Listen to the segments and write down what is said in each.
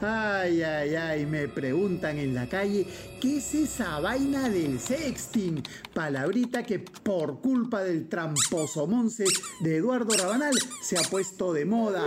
Ay, ay, ay, me preguntan en la calle, ¿qué es esa vaina del sexting? Palabrita que por culpa del tramposo monce de Eduardo Rabanal se ha puesto de moda.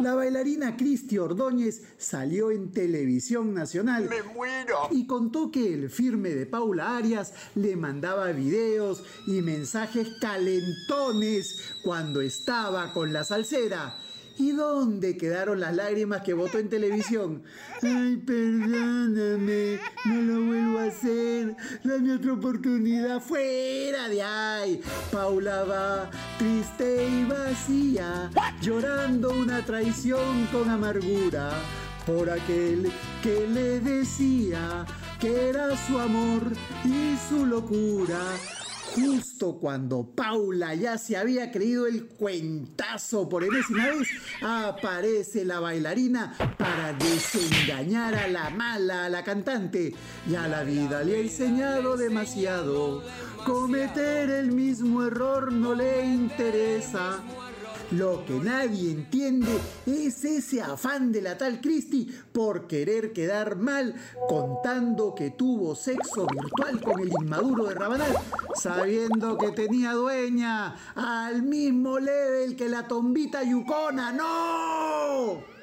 La bailarina Cristi Ordóñez salió en televisión nacional. ¡Me muero! Y contó que el firme de Paula Arias le mandaba videos y mensajes calentones cuando estaba con la salsera. ¿Y dónde quedaron las lágrimas que votó en televisión? Ay, perdóname, no lo vuelvo a hacer. Dame otra oportunidad. Fuera de ahí. Paula va triste y vacía, llorando una traición con amargura por aquel que le decía que era su amor y su locura. Justo cuando Paula ya se había creído el cuentazo por enésima vez, aparece la bailarina para desengañar a la mala, a la cantante. Ya la vida le ha enseñado demasiado. Cometer el mismo error no le interesa. Lo que nadie entiende es ese afán de la tal Christie por querer quedar mal contando que tuvo sexo virtual con el inmaduro de Rabanal, sabiendo que tenía dueña al mismo level que la tombita yucona. ¡No!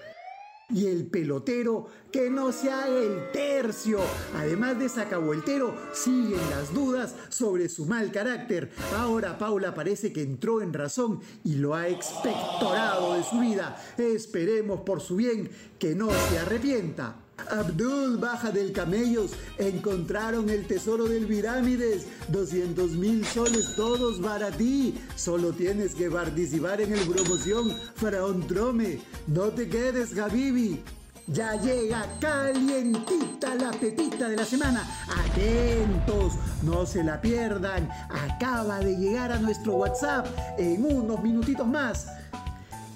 Y el pelotero que no se haga el tercio. Además de sacabueltero, siguen las dudas sobre su mal carácter. Ahora Paula parece que entró en razón y lo ha expectorado de su vida. Esperemos por su bien que no se arrepienta. Abdul baja del camellos, encontraron el tesoro del Virámides, 200 mil soles todos para ti, solo tienes que participar en el promoción Faraón Trome, no te quedes Gabibi. Ya llega calientita la pepita de la semana. Atentos, no se la pierdan. Acaba de llegar a nuestro WhatsApp en unos minutitos más.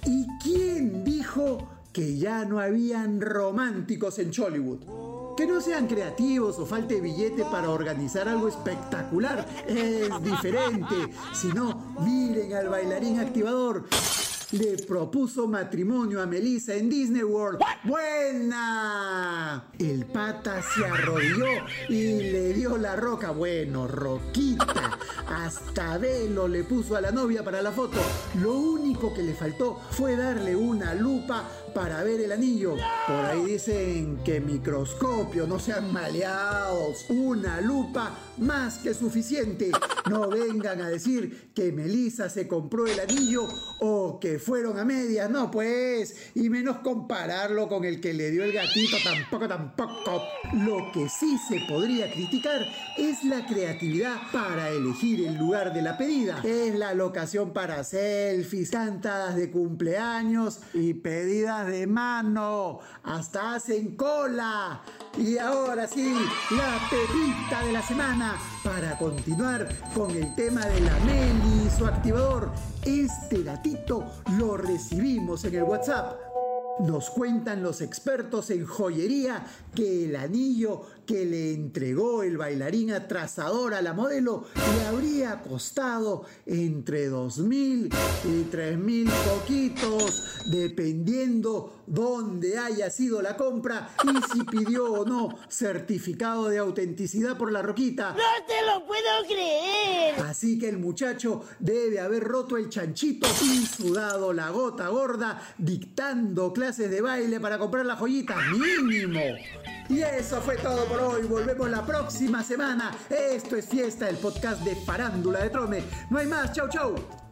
¿Y quién que ya no habían románticos en Chollywood. Que no sean creativos o falte billete para organizar algo espectacular es diferente. Si no, miren al bailarín activador. Le propuso matrimonio a Melissa en Disney World. ¡Buena! El pata se arrodilló y le dio la roca. Bueno, roquita. Hasta velo le puso a la novia para la foto. Lo único que le faltó fue darle una lupa para ver el anillo. Por ahí dicen que microscopio, no sean maleados. Una lupa más que suficiente. No vengan a decir que Melissa se compró el anillo o que fueron a medias. No, pues. Y menos compararlo con el que le dio el gatito. Tampoco, tampoco. Lo que sí se podría criticar es la creatividad para elegir el lugar de la pedida. Es la locación para selfies, cantadas de cumpleaños y pedidas de mano, hasta hacen cola. Y ahora sí, la pepita de la semana para continuar con el tema de la Meli y su activador. Este gatito lo recibimos en el WhatsApp. Nos cuentan los expertos en joyería que el anillo que le entregó el bailarín atrasador a la modelo le habría costado entre dos mil y tres mil poquitos, dependiendo dónde haya sido la compra y si pidió o no certificado de autenticidad por la roquita. ¡No te lo puedo creer! Así que el muchacho debe haber roto el chanchito y sudado la gota gorda dictando de baile para comprar la joyita mínimo. Y eso fue todo por hoy. Volvemos la próxima semana. Esto es Fiesta, el podcast de Farándula de Trome. No hay más. Chau, chau.